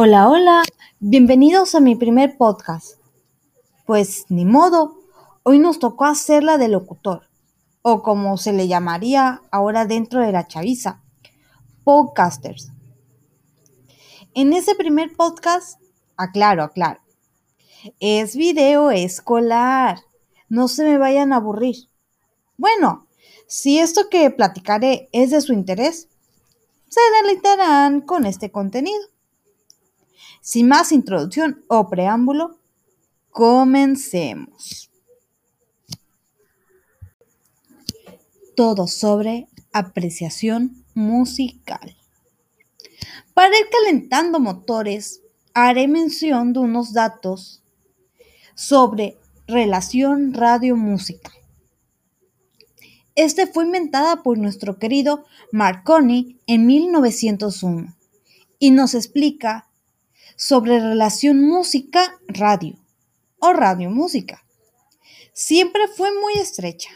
Hola, hola, bienvenidos a mi primer podcast. Pues ni modo, hoy nos tocó hacerla de locutor, o como se le llamaría ahora dentro de la chaviza, podcasters. En ese primer podcast, aclaro, aclaro, es video escolar, no se me vayan a aburrir. Bueno, si esto que platicaré es de su interés, se deleitarán con este contenido. Sin más introducción o preámbulo, comencemos. Todo sobre apreciación musical. Para ir calentando motores, haré mención de unos datos sobre relación radio-música. Este fue inventada por nuestro querido Marconi en 1901 y nos explica sobre relación música-radio o radio-música. Siempre fue muy estrecha,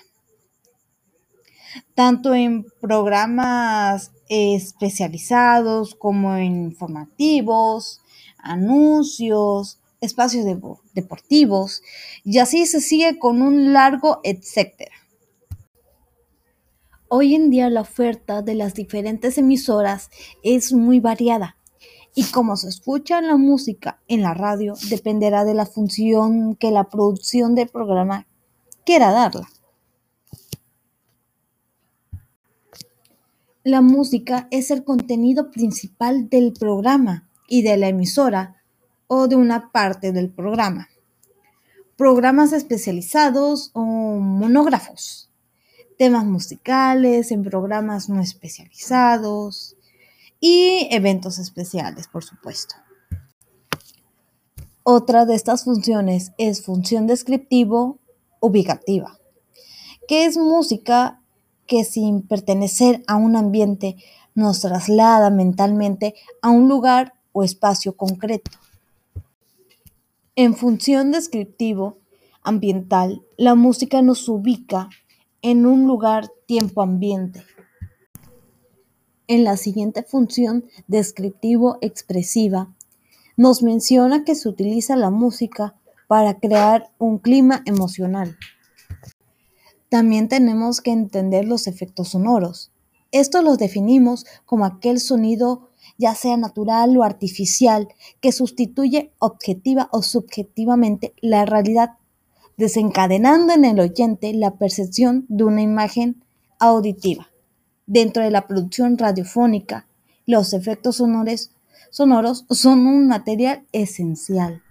tanto en programas especializados como en informativos, anuncios, espacios deportivos, y así se sigue con un largo etcétera. Hoy en día la oferta de las diferentes emisoras es muy variada y como se escucha la música en la radio dependerá de la función que la producción del programa quiera darla. La música es el contenido principal del programa y de la emisora o de una parte del programa. Programas especializados o monógrafos. Temas musicales en programas no especializados y eventos especiales, por supuesto. Otra de estas funciones es función descriptivo ubicativa, que es música que sin pertenecer a un ambiente nos traslada mentalmente a un lugar o espacio concreto. En función descriptivo ambiental, la música nos ubica en un lugar tiempo-ambiente en la siguiente función descriptivo-expresiva, nos menciona que se utiliza la música para crear un clima emocional. También tenemos que entender los efectos sonoros. Estos los definimos como aquel sonido, ya sea natural o artificial, que sustituye objetiva o subjetivamente la realidad, desencadenando en el oyente la percepción de una imagen auditiva. Dentro de la producción radiofónica, los efectos sonoros son un material esencial.